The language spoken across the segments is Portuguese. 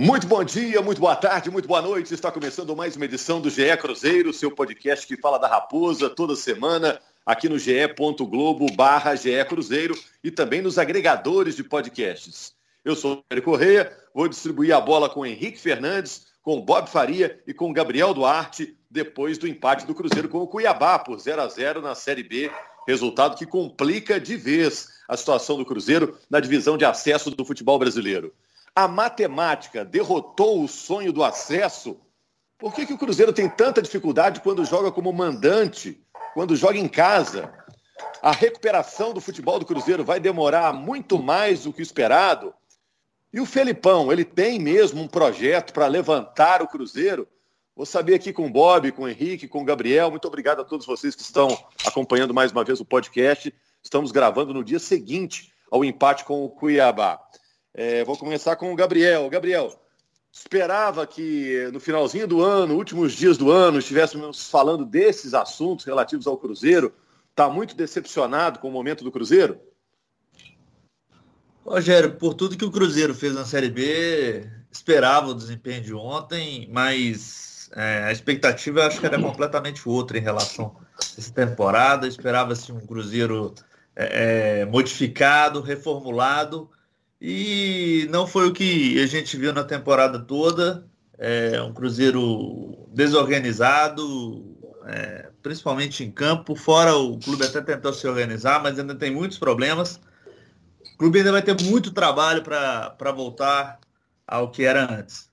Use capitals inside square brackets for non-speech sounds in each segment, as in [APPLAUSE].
Muito bom dia, muito boa tarde, muito boa noite. Está começando mais uma edição do GE Cruzeiro, seu podcast que fala da Raposa toda semana aqui no ge.globo barra GE Cruzeiro e também nos agregadores de podcasts. Eu sou o Pedro Correia, vou distribuir a bola com Henrique Fernandes, com Bob Faria e com Gabriel Duarte, depois do empate do Cruzeiro com o Cuiabá por 0 a 0 na Série B, resultado que complica de vez a situação do Cruzeiro na divisão de acesso do futebol brasileiro a matemática derrotou o sonho do acesso, por que, que o Cruzeiro tem tanta dificuldade quando joga como mandante, quando joga em casa? A recuperação do futebol do Cruzeiro vai demorar muito mais do que esperado. E o Felipão, ele tem mesmo um projeto para levantar o Cruzeiro? Vou saber aqui com o Bob, com o Henrique, com o Gabriel. Muito obrigado a todos vocês que estão acompanhando mais uma vez o podcast. Estamos gravando no dia seguinte ao empate com o Cuiabá. É, vou começar com o Gabriel. Gabriel, esperava que no finalzinho do ano, últimos dias do ano, estivéssemos falando desses assuntos relativos ao Cruzeiro. Está muito decepcionado com o momento do Cruzeiro? Rogério, por tudo que o Cruzeiro fez na Série B, esperava o desempenho de ontem, mas é, a expectativa eu acho que era completamente outra em relação a essa temporada. Esperava-se um Cruzeiro é, é modificado, reformulado, e não foi o que a gente viu na temporada toda. É um Cruzeiro desorganizado, é, principalmente em campo. Fora o clube até tentou se organizar, mas ainda tem muitos problemas. O clube ainda vai ter muito trabalho para voltar ao que era antes.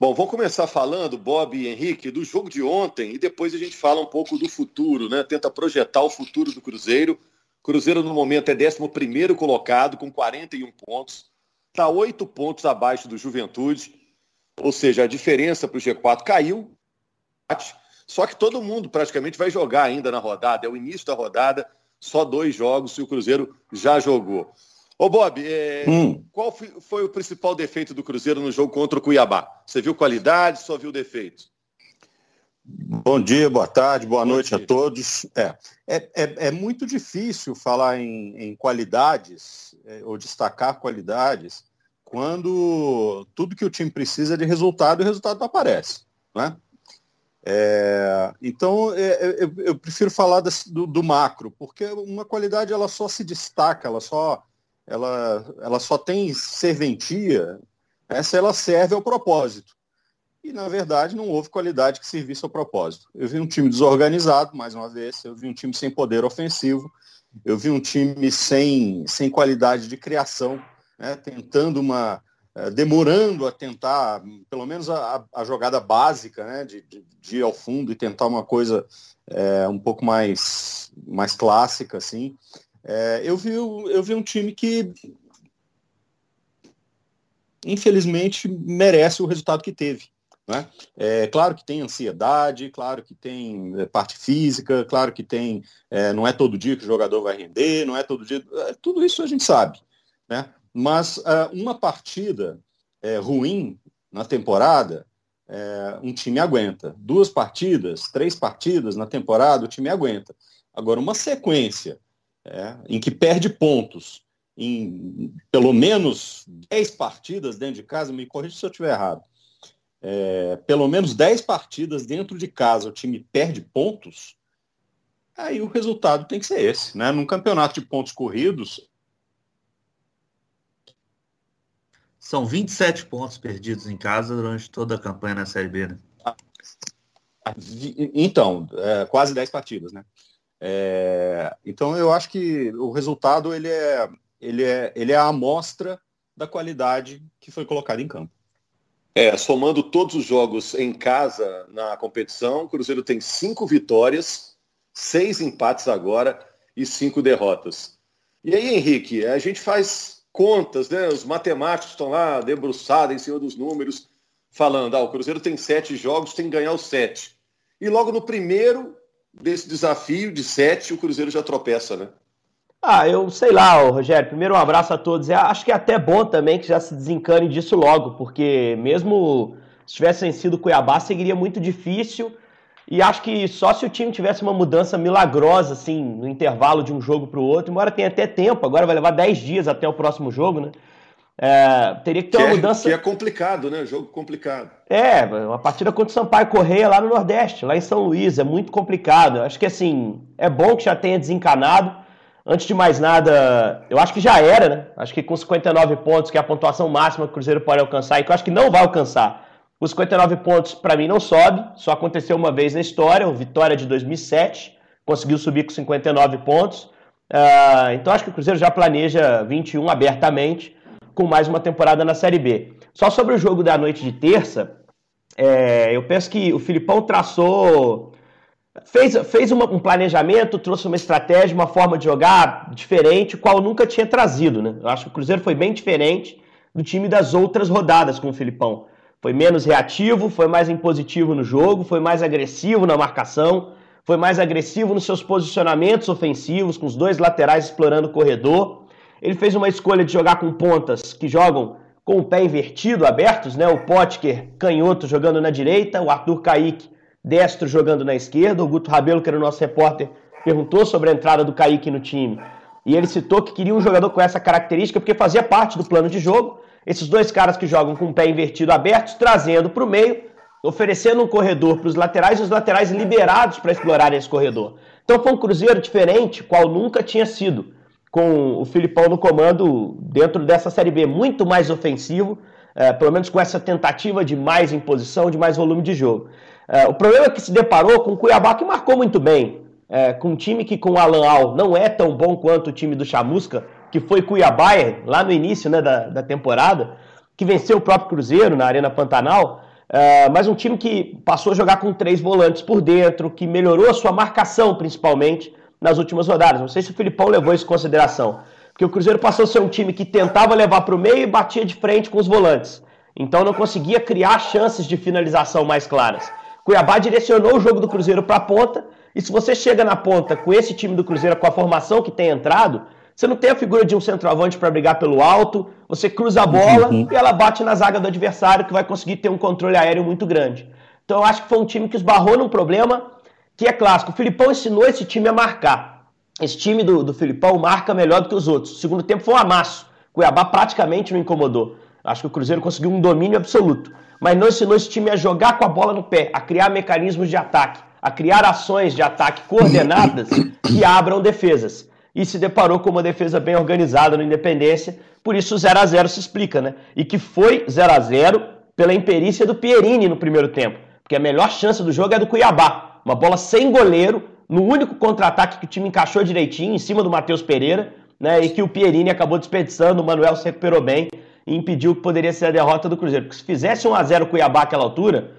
Bom, vamos começar falando, Bob e Henrique, do jogo de ontem e depois a gente fala um pouco do futuro, né? Tenta projetar o futuro do Cruzeiro Cruzeiro, no momento, é 11 colocado, com 41 pontos. Está 8 pontos abaixo do Juventude. Ou seja, a diferença para o G4 caiu. Só que todo mundo praticamente vai jogar ainda na rodada. É o início da rodada, só dois jogos e o Cruzeiro já jogou. Ô Bob, é... hum. qual foi o principal defeito do Cruzeiro no jogo contra o Cuiabá? Você viu qualidade, só viu defeitos? Bom dia, boa tarde, boa Bom noite dia. a todos. É, é, é, é, muito difícil falar em, em qualidades é, ou destacar qualidades quando tudo que o time precisa é de resultado e o resultado não aparece. Né? É, então, é, é, eu, eu, prefiro falar desse, do, do, macro, porque uma qualidade ela só se destaca, ela só, ela, ela só tem serventia essa ela serve ao propósito e, na verdade, não houve qualidade que servisse ao propósito. Eu vi um time desorganizado, mais uma vez, eu vi um time sem poder ofensivo, eu vi um time sem, sem qualidade de criação, né, tentando uma. Eh, demorando a tentar, pelo menos a, a jogada básica, né, de, de, de, ir ao fundo e tentar uma coisa é, um pouco mais, mais clássica, assim. É, eu, vi, eu vi um time que, infelizmente, merece o resultado que teve. Né? É claro que tem ansiedade, claro que tem é, parte física, claro que tem. É, não é todo dia que o jogador vai render, não é todo dia. É, tudo isso a gente sabe. Né? Mas é, uma partida é, ruim na temporada, é, um time aguenta. Duas partidas, três partidas na temporada, o time aguenta. Agora, uma sequência em que perde pontos em pelo menos 10 partidas dentro de casa, me corrija se eu estiver errado é, pelo menos 10 partidas dentro de casa o time perde pontos, aí o resultado tem que ser esse. Né? Num campeonato de pontos corridos. São 27 pontos perdidos em casa durante toda a campanha na Série B, né? Então, é, quase 10 partidas, né? É, então eu acho que o resultado ele é, ele é, ele é a amostra da qualidade que foi colocada em campo. É, somando todos os jogos em casa na competição, o Cruzeiro tem cinco vitórias, seis empates agora e cinco derrotas. E aí, Henrique, a gente faz contas, né? Os matemáticos estão lá debruçados em cima dos números, falando, ah, o Cruzeiro tem sete jogos, tem que ganhar os sete. E logo no primeiro desse desafio de sete, o Cruzeiro já tropeça, né? Ah, eu sei lá, Rogério. Primeiro, um abraço a todos. Eu acho que é até bom também que já se desencane disso logo, porque mesmo se tivessem sido Cuiabá, seguiria muito difícil. E acho que só se o time tivesse uma mudança milagrosa, assim, no intervalo de um jogo para o outro, embora tenha até tempo, agora vai levar 10 dias até o próximo jogo, né? É, teria que ter que uma é, mudança. Que é complicado, né? Jogo complicado. É, uma partida contra o Sampaio Correia lá no Nordeste, lá em São Luís, é muito complicado. Acho que assim, é bom que já tenha desencanado. Antes de mais nada, eu acho que já era, né? Acho que com 59 pontos, que é a pontuação máxima que o Cruzeiro pode alcançar, e que eu acho que não vai alcançar. Os 59 pontos, para mim, não sobe. Só aconteceu uma vez na história, o Vitória de 2007. Conseguiu subir com 59 pontos. Uh, então acho que o Cruzeiro já planeja 21 abertamente, com mais uma temporada na Série B. Só sobre o jogo da noite de terça, é, eu penso que o Filipão traçou fez, fez uma, um planejamento, trouxe uma estratégia, uma forma de jogar diferente, qual nunca tinha trazido. Né? Eu acho que o Cruzeiro foi bem diferente do time das outras rodadas com o Filipão. Foi menos reativo, foi mais impositivo no jogo, foi mais agressivo na marcação, foi mais agressivo nos seus posicionamentos ofensivos, com os dois laterais explorando o corredor. Ele fez uma escolha de jogar com pontas que jogam com o pé invertido, abertos, né? O Potker, canhoto, jogando na direita, o Arthur Kaique destro jogando na esquerda. O Guto Rabelo, que era o nosso repórter, perguntou sobre a entrada do Kaique no time. E ele citou que queria um jogador com essa característica porque fazia parte do plano de jogo. Esses dois caras que jogam com o pé invertido aberto, trazendo para o meio, oferecendo um corredor para os laterais e os laterais liberados para explorarem esse corredor. Então foi um Cruzeiro diferente, qual nunca tinha sido, com o Filipão no comando dentro dessa Série B, muito mais ofensivo, é, pelo menos com essa tentativa de mais imposição, de mais volume de jogo. É, o problema é que se deparou com o Cuiabá, que marcou muito bem, é, com um time que com o Alan Al não é tão bom quanto o time do Chamusca, que foi Cuiabá lá no início né, da, da temporada, que venceu o próprio Cruzeiro na Arena Pantanal, é, mas um time que passou a jogar com três volantes por dentro, que melhorou a sua marcação principalmente nas últimas rodadas. Não sei se o Filipão levou isso em consideração, porque o Cruzeiro passou a ser um time que tentava levar para o meio e batia de frente com os volantes. Então não conseguia criar chances de finalização mais claras. Cuiabá direcionou o jogo do Cruzeiro para a ponta, e se você chega na ponta com esse time do Cruzeiro, com a formação que tem entrado, você não tem a figura de um centroavante para brigar pelo alto, você cruza a bola uhum. e ela bate na zaga do adversário, que vai conseguir ter um controle aéreo muito grande. Então eu acho que foi um time que esbarrou num problema que é clássico. O Filipão ensinou esse time a marcar. Esse time do, do Filipão marca melhor do que os outros. O segundo tempo foi um amasso. Cuiabá praticamente não incomodou. Acho que o Cruzeiro conseguiu um domínio absoluto mas não ensinou esse time a jogar com a bola no pé, a criar mecanismos de ataque, a criar ações de ataque coordenadas que abram defesas. E se deparou com uma defesa bem organizada no Independência, por isso o 0 a 0 se explica, né? E que foi 0 a 0 pela imperícia do Pierini no primeiro tempo, porque a melhor chance do jogo é do Cuiabá, uma bola sem goleiro, no único contra-ataque que o time encaixou direitinho, em cima do Matheus Pereira, né? E que o Pierini acabou desperdiçando, o Manuel se recuperou bem e impediu que poderia ser a derrota do Cruzeiro. Porque se fizesse 1 a 0 Cuiabá àquela altura,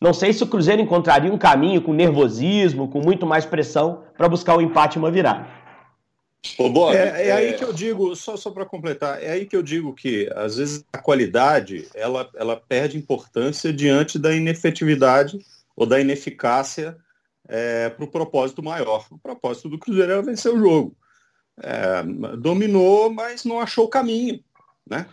não sei se o Cruzeiro encontraria um caminho com nervosismo, com muito mais pressão para buscar um empate e uma virada. Ô, Bob, é, é, aí que eu digo, só, só para completar, é aí que eu digo que às vezes a qualidade ela, ela perde importância diante da inefetividade ou da ineficácia é, para o propósito maior. O propósito do Cruzeiro era vencer o jogo. É, dominou, mas não achou o caminho. Né?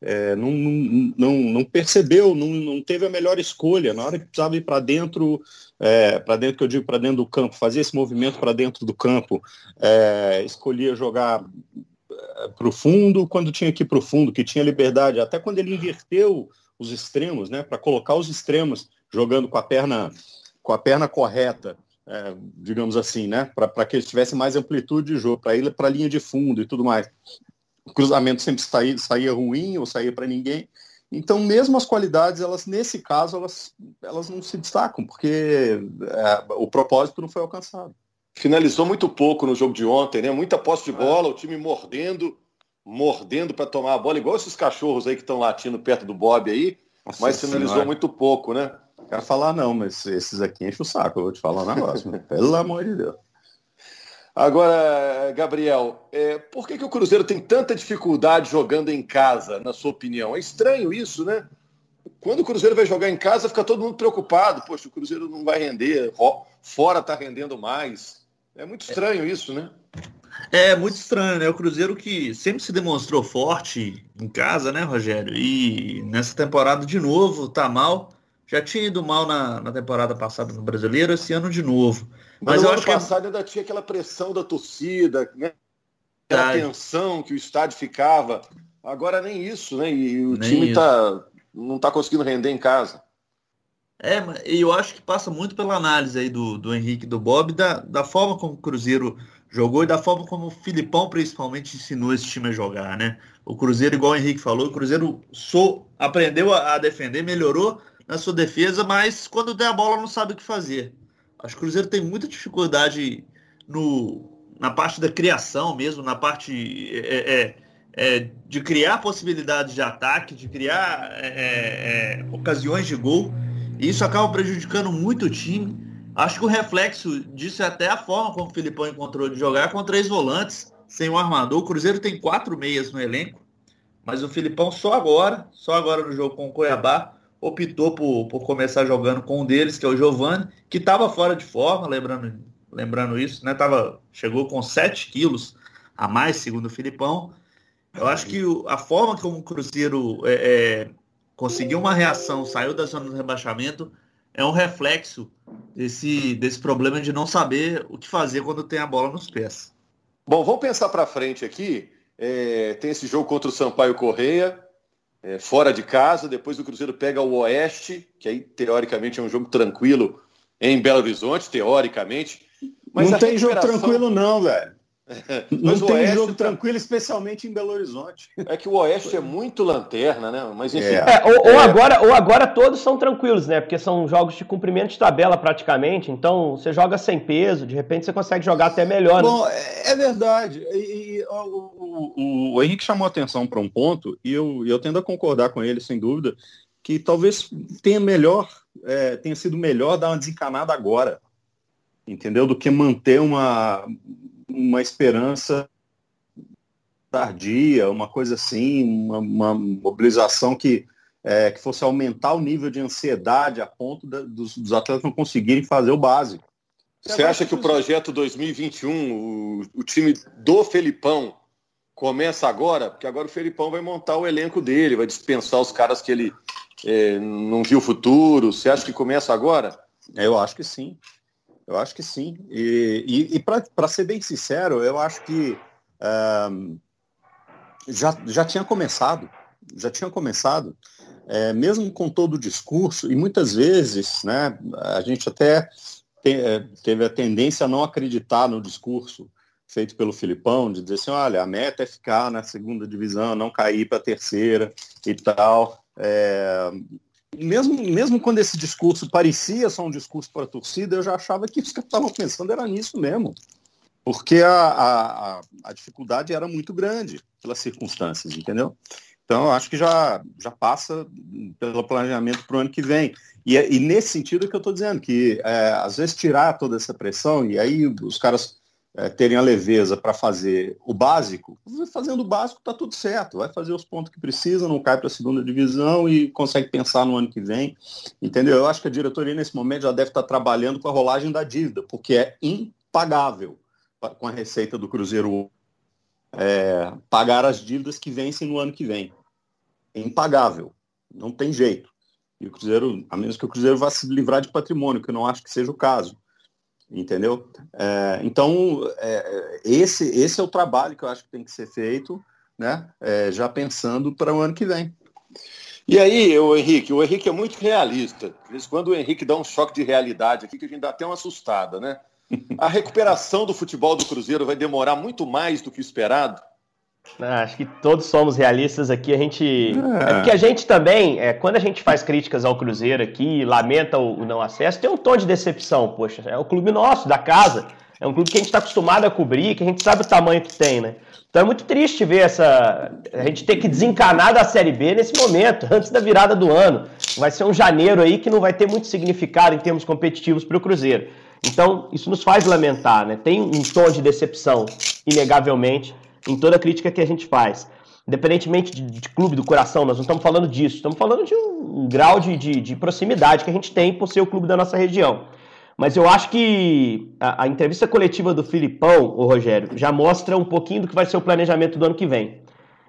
é, não, não, não percebeu, não, não teve a melhor escolha. Na hora que precisava ir para dentro, é, para dentro que eu digo para dentro do campo, fazer esse movimento para dentro do campo, é, escolhia jogar é, para o fundo quando tinha que ir para o fundo, que tinha liberdade, até quando ele inverteu os extremos, né, para colocar os extremos jogando com a perna com a perna correta, é, digamos assim, né, para que ele tivesse mais amplitude de jogo, para ir para a linha de fundo e tudo mais o cruzamento sempre saía, saía ruim ou saía para ninguém. Então, mesmo as qualidades, elas nesse caso, elas, elas não se destacam, porque é, o propósito não foi alcançado. Finalizou muito pouco no jogo de ontem, né? Muita posse de bola, é. o time mordendo, mordendo para tomar a bola, igual esses cachorros aí que estão latindo perto do Bob aí, Nossa mas finalizou senhora. muito pouco, né? Quero falar não, mas esses aqui enchem o saco, eu vou te falar um negócio. Pelo amor de Deus. Agora, Gabriel, é, por que, que o Cruzeiro tem tanta dificuldade jogando em casa, na sua opinião? É estranho isso, né? Quando o Cruzeiro vai jogar em casa, fica todo mundo preocupado. Poxa, o Cruzeiro não vai render, fora está rendendo mais. É muito estranho isso, né? É muito estranho, né? O Cruzeiro que sempre se demonstrou forte em casa, né, Rogério? E nessa temporada de novo tá mal. Já tinha ido mal na, na temporada passada no Brasileiro, esse ano de novo. Mas, Mas no ano é passado que... ainda tinha aquela pressão da torcida, né? aquela tensão que o estádio ficava Agora nem isso, né? E o nem time tá, não está conseguindo render em casa. É, e eu acho que passa muito pela análise aí do, do Henrique do Bob, da, da forma como o Cruzeiro jogou e da forma como o Filipão principalmente ensinou esse time a jogar, né? O Cruzeiro, igual o Henrique falou, o Cruzeiro sou, aprendeu a, a defender, melhorou na sua defesa, mas quando der a bola não sabe o que fazer. Acho que o Cruzeiro tem muita dificuldade no, na parte da criação mesmo, na parte é, é, é, de criar possibilidades de ataque, de criar é, é, é, ocasiões de gol. E isso acaba prejudicando muito o time. Acho que o reflexo disso é até a forma como o Filipão encontrou de jogar com três volantes, sem um armador. O Cruzeiro tem quatro meias no elenco, mas o Filipão só agora, só agora no jogo com o Cuiabá, optou por, por começar jogando com um deles, que é o Giovani, que estava fora de forma, lembrando, lembrando isso, né? Tava, chegou com 7 quilos a mais, segundo o Filipão. Eu acho que o, a forma como o Cruzeiro é, é, conseguiu uma reação, saiu da zona do rebaixamento, é um reflexo desse, desse problema de não saber o que fazer quando tem a bola nos pés. Bom, vamos pensar para frente aqui. É, tem esse jogo contra o Sampaio Correia, é, fora de casa. Depois o Cruzeiro pega o Oeste, que aí teoricamente é um jogo tranquilo em Belo Horizonte, teoricamente. Mas não tem recuperação... jogo tranquilo, não, velho. [LAUGHS] Não tem Oeste jogo tá... tranquilo, especialmente em Belo Horizonte. É que o Oeste é muito lanterna, né? Mas enfim. É. É, ou, ou, é. agora, ou agora todos são tranquilos, né? Porque são jogos de cumprimento de tabela praticamente. Então você joga sem peso, de repente você consegue jogar até melhor. Né? Bom, é, é verdade. E, e o, o, o, Henrique chamou atenção para um ponto, e eu, eu tendo a concordar com ele, sem dúvida, que talvez tenha melhor, é, tenha sido melhor dar uma desencanada agora. Entendeu? Do que manter uma, uma esperança tardia, uma coisa assim, uma, uma mobilização que, é, que fosse aumentar o nível de ansiedade a ponto da, dos, dos, atletas não conseguirem fazer o básico. Você acha que o projeto 2021, o, o time do Felipão, começa agora? Porque agora o Felipão vai montar o elenco dele, vai dispensar os caras que ele é, não viu o futuro. Você acha que começa agora? Eu acho que sim. Eu acho que sim. E, e, e para ser bem sincero, eu acho que um, já, já tinha começado. Já tinha começado. É, mesmo com todo o discurso, e muitas vezes né, a gente até te, é, teve a tendência a não acreditar no discurso feito pelo Filipão, de dizer assim, olha, a meta é ficar na segunda divisão, não cair para a terceira e tal. É, mesmo, mesmo quando esse discurso parecia só um discurso para a torcida, eu já achava que os que estavam pensando era nisso mesmo. Porque a, a, a, dificuldade era muito grande pelas circunstâncias, entendeu? Então, eu acho que já, já passa pelo planejamento para o ano que vem. E, e nesse sentido que eu estou dizendo, que é, às vezes tirar toda essa pressão, e aí os caras é, terem a leveza para fazer o básico, fazendo o básico está tudo certo, vai fazer os pontos que precisa, não cai para a segunda divisão e consegue pensar no ano que vem, entendeu? Eu acho que a diretoria nesse momento já deve estar tá trabalhando com a rolagem da dívida, porque é impagável com a receita do Cruzeiro é, pagar as dívidas que vencem no ano que vem. É impagável, não tem jeito. E o Cruzeiro, a menos que o Cruzeiro vá se livrar de patrimônio, que eu não acho que seja o caso entendeu? É, então, é, esse, esse é o trabalho que eu acho que tem que ser feito, né? É, já pensando para o ano que vem. E aí, o Henrique, o Henrique é muito realista. Quando o Henrique dá um choque de realidade aqui, que a gente dá até uma assustada, né? A recuperação do futebol do Cruzeiro vai demorar muito mais do que esperado? Ah, acho que todos somos realistas aqui. A gente. É, é porque a gente também, é, quando a gente faz críticas ao Cruzeiro aqui, lamenta o, o, não acesso, tem um tom de decepção. Poxa, é o clube nosso, da casa. É um clube que a gente está acostumado a cobrir, que a gente sabe o tamanho que tem, né? Então é muito triste ver essa. A gente ter que desencanar da Série B nesse momento, [LAUGHS] antes da virada do ano. Vai ser um janeiro aí que não vai ter muito significado em termos competitivos para o Cruzeiro. Então, isso nos faz lamentar, né? Tem um tom de decepção, inegavelmente em toda crítica que a gente faz. Independentemente de, de clube do coração, nós não estamos falando disso, estamos falando de um, grau de, de, de, proximidade que a gente tem por ser o clube da nossa região. Mas eu acho que a, a entrevista coletiva do Filipão, o Rogério, já mostra um pouquinho do que vai ser o planejamento do ano que vem.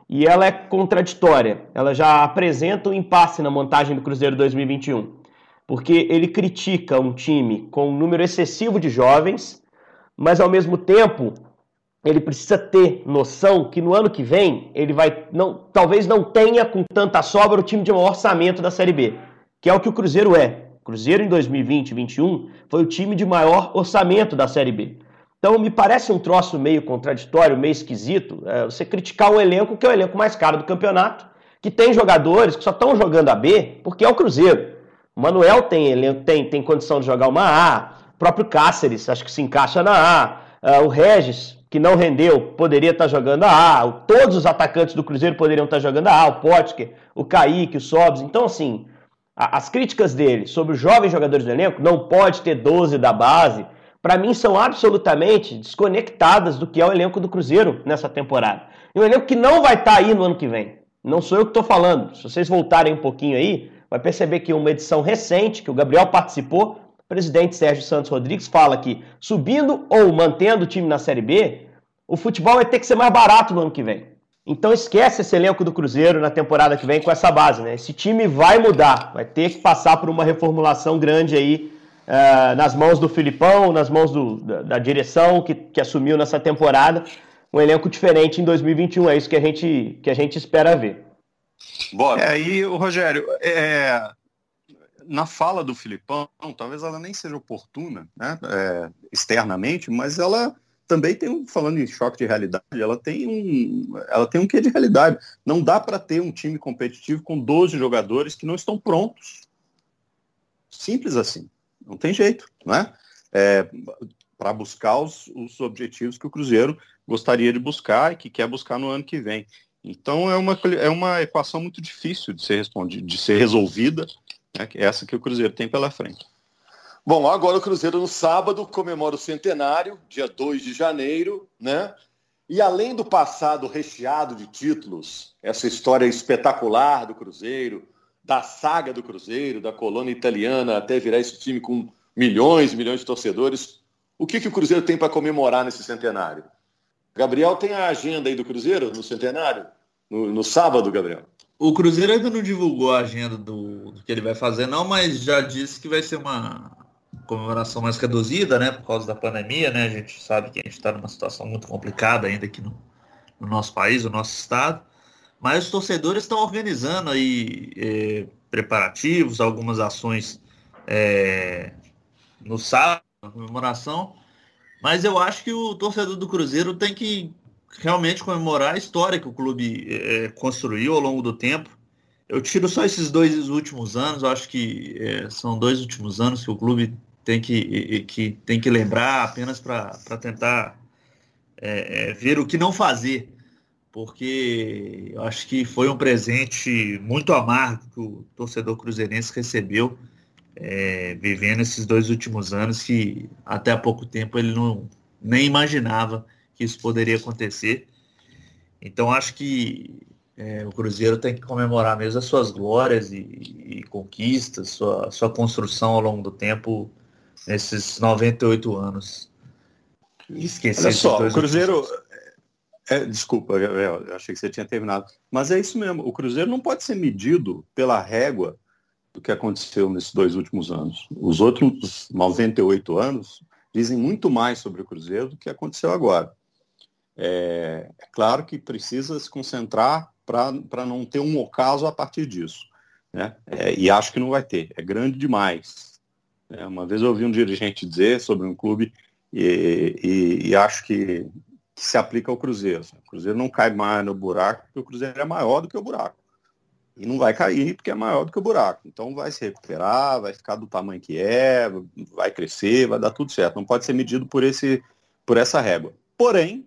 E ela é contraditória, ela já apresenta um impasse na montagem do Cruzeiro 2021. Porque ele critica um time com um número excessivo de jovens, mas ao mesmo tempo ele precisa ter noção que no ano que vem ele vai não, talvez não tenha com tanta sobra o time de maior orçamento da Série B, que é o que o Cruzeiro é. O Cruzeiro em 2020 e 2021 foi o time de maior orçamento da Série B. Então me parece um troço meio contraditório, meio esquisito, é, você criticar um elenco que é o elenco mais caro do campeonato, que tem jogadores que só estão jogando a B porque é o Cruzeiro. O Manuel tem, elenco, tem, tem condição de jogar uma A, o próprio Cáceres acho que se encaixa na A, uh, o Regis que não rendeu, poderia estar jogando a A, todos os atacantes do Cruzeiro poderiam estar jogando a A, o Potker, o Kaique, o Sobs. Então, assim, a, as críticas dele sobre os jovens jogadores do elenco, não pode ter 12 da base, para mim são absolutamente desconectadas do que é o elenco do Cruzeiro nessa temporada. E um elenco que não vai estar aí no ano que vem. Não sou eu que estou falando. Se vocês voltarem um pouquinho aí, vai perceber que uma edição recente, que o Gabriel participou, presidente Sérgio Santos Rodrigues fala que subindo ou mantendo o time na Série B, o futebol vai ter que ser mais barato no ano que vem. Então esquece esse elenco do Cruzeiro na temporada que vem com essa base, né? Esse time vai mudar, vai ter que passar por uma reformulação grande aí uh, nas mãos do Filipão, nas mãos do, da, da, direção que, que assumiu nessa temporada, um elenco diferente em 2021. É isso que a gente, que a gente espera ver. Bora. É, e o Rogério, é, na fala do Filipão, talvez ela nem seja oportuna, né, é, externamente, mas ela também tem um, falando em choque de realidade, ela tem um, ela tem um quê de realidade. Não dá para ter um time competitivo com 12 jogadores que não estão prontos. Simples assim. Não tem jeito, né? É, para buscar os, os objetivos que o Cruzeiro gostaria de buscar e que quer buscar no ano que vem. Então é uma, é uma equação muito difícil de ser respondida, de ser resolvida né, essa que o Cruzeiro tem pela frente. Bom, agora o Cruzeiro no sábado comemora o centenário, dia 2 de janeiro, né? E além do passado recheado de títulos, essa história espetacular do Cruzeiro, da saga do Cruzeiro, da colônia italiana até virar esse time com milhões e milhões de torcedores, o que, que o Cruzeiro tem para comemorar nesse centenário? Gabriel tem a agenda aí do Cruzeiro no centenário? No, no sábado, Gabriel? O Cruzeiro ainda não divulgou a agenda do, do, que ele vai fazer, não, mas já disse que vai ser uma comemoração mais reduzida, né? Por causa da pandemia, né? A gente sabe que a gente está numa situação muito complicada ainda aqui no, no, nosso país, no nosso estado. Mas os torcedores estão organizando aí é, preparativos, algumas ações é, no sábado, na comemoração. Mas eu acho que o torcedor do Cruzeiro tem que realmente comemorar a história que o clube é, construiu ao longo do tempo. Eu tiro só esses dois últimos anos, acho que é, são dois últimos anos que o clube tem que, que, tem que lembrar apenas para tentar é, é, ver o que não fazer, porque eu acho que foi um presente muito amargo que o torcedor cruzeirense recebeu, é, vivendo esses dois últimos anos que até há pouco tempo ele não nem imaginava que isso poderia acontecer. Então acho que é, o Cruzeiro tem que comemorar mesmo as suas glórias e, e, conquistas, sua, sua construção ao longo do tempo nesses 98 anos. Esquecer Olha só, o Cruzeiro. É, desculpa, eu achei que você tinha terminado. Mas é isso mesmo, o Cruzeiro não pode ser medido pela régua do que aconteceu nesses dois últimos anos. Os outros 98 anos dizem muito mais sobre o Cruzeiro do que aconteceu agora. É, é claro que precisa se concentrar para não ter um ocaso a partir disso. Né? É, e acho que não vai ter. É grande demais. É, uma vez eu ouvi um dirigente dizer sobre um clube e, e, e acho que, que, se aplica ao Cruzeiro. O Cruzeiro não cai mais no buraco porque o Cruzeiro é maior do que o buraco. E não vai cair porque é maior do que o buraco. Então vai se recuperar, vai ficar do tamanho que é, vai crescer, vai dar tudo certo. Não pode ser medido por, esse, por essa régua. Porém,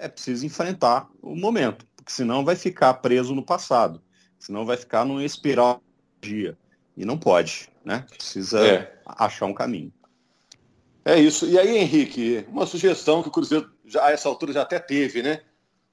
é preciso enfrentar o momento, porque senão vai ficar preso no passado, senão vai ficar numa espiral dia. E não pode, né? Precisa é. achar um caminho. É isso. E aí, Henrique, uma sugestão que o Cruzeiro já, a essa altura já até teve, né?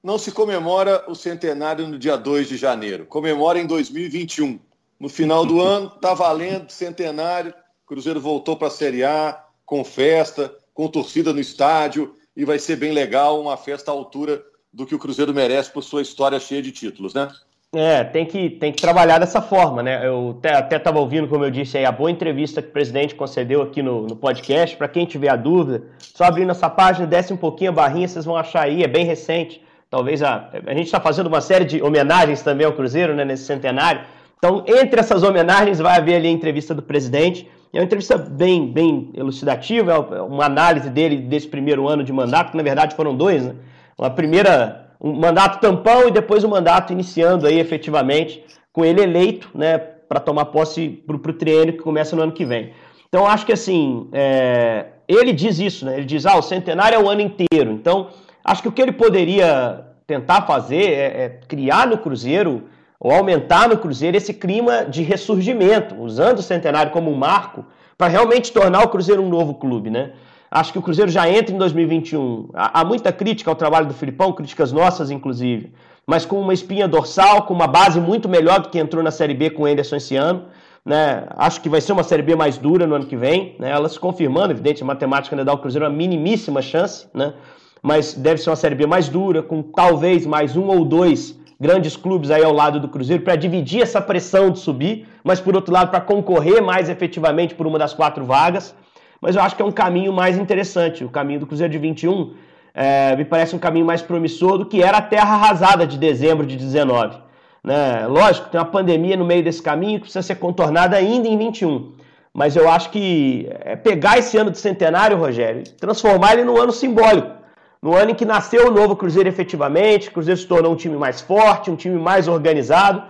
Não se comemora o centenário no dia 2 de janeiro. Comemora em 2021. No final do [LAUGHS] ano, tá valendo centenário. O Cruzeiro voltou para a Série A, com festa, com torcida no estádio, e vai ser bem legal, uma festa à altura do que o Cruzeiro merece por sua história cheia de títulos, né? É, tem que, tem que trabalhar dessa forma, né? Eu até estava ouvindo, como eu disse aí, a boa entrevista que o presidente concedeu aqui no, no podcast. Para quem tiver a dúvida, só abrindo essa página, desce um pouquinho a barrinha, vocês vão achar aí, é bem recente. Talvez a, a gente está fazendo uma série de homenagens também ao Cruzeiro, né, nesse centenário. Então, entre essas homenagens, vai haver ali a entrevista do presidente. É uma entrevista bem, bem elucidativa, é uma análise dele desse primeiro ano de mandato, que na verdade foram dois, né? Uma primeira um mandato tampão e depois um mandato iniciando aí efetivamente com ele eleito, né, para tomar posse para o triênio que começa no ano que vem. Então acho que assim, é, ele diz isso, né? Ele diz, ah, o centenário é o ano inteiro. Então acho que o que ele poderia tentar fazer é, é criar no Cruzeiro ou aumentar no Cruzeiro esse clima de ressurgimento, usando o centenário como um marco para realmente tornar o Cruzeiro um novo clube, né? Acho que o Cruzeiro já entra em 2021. Há, muita crítica ao trabalho do Filipão, críticas nossas, inclusive, mas com uma espinha dorsal, com uma base muito melhor do que entrou na Série B com o Anderson esse ano. Né? Acho que vai ser uma Série B mais dura no ano que vem. Né? Ela se confirmando, evidente, a matemática ainda dá ao Cruzeiro uma minimíssima chance, né? mas deve ser uma Série B mais dura, com talvez mais um ou dois grandes clubes aí ao lado do Cruzeiro para dividir essa pressão de subir, mas por outro lado para concorrer mais efetivamente por uma das quatro vagas mas eu acho que é um caminho mais interessante. O caminho do Cruzeiro de 21 é, me parece um caminho mais promissor do que era a terra arrasada de dezembro de 19. Né? Lógico, tem uma pandemia no meio desse caminho que precisa ser contornada ainda em 21. Mas eu acho que é pegar esse ano de centenário, Rogério, transformar ele num ano simbólico. No ano em que nasceu o novo Cruzeiro efetivamente, o Cruzeiro se tornou um time mais forte, um time mais organizado.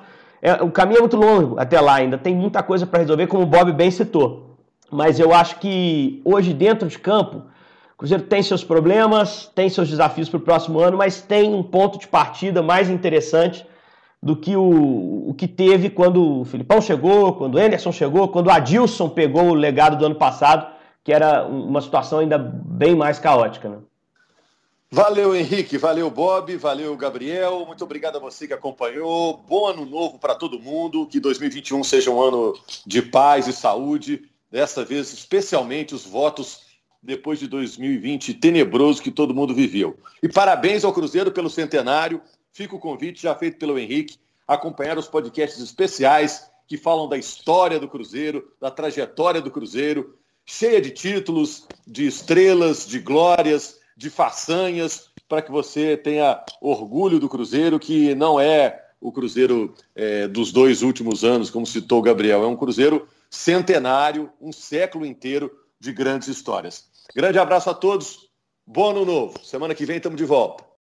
É, o caminho é muito longo até lá, ainda tem muita coisa para resolver, como o Bob bem citou. Mas eu acho que hoje, dentro de campo, o Cruzeiro tem seus problemas, tem seus desafios para o próximo ano, mas tem um ponto de partida mais interessante do que o, o que teve quando o Filipão chegou, quando o Anderson chegou, quando o Adilson pegou o legado do ano passado, que era uma situação ainda bem mais caótica. Né? Valeu, Henrique. Valeu, Bob. Valeu, Gabriel. Muito obrigado a você que acompanhou. Bom ano novo para todo mundo. Que 2021 seja um ano de paz e saúde dessa vez especialmente os votos depois de 2020 tenebroso que todo mundo viveu. E parabéns ao Cruzeiro pelo centenário. Fica o convite já feito pelo Henrique acompanhar os podcasts especiais que falam da história do Cruzeiro, da trajetória do Cruzeiro, cheia de títulos, de estrelas, de glórias, de façanhas, para que você tenha orgulho do Cruzeiro, que não é o Cruzeiro é, dos dois últimos anos, como citou o Gabriel, é um Cruzeiro centenário, um século inteiro de grandes histórias. Grande abraço a todos, bom ano novo. Semana que vem estamos de volta.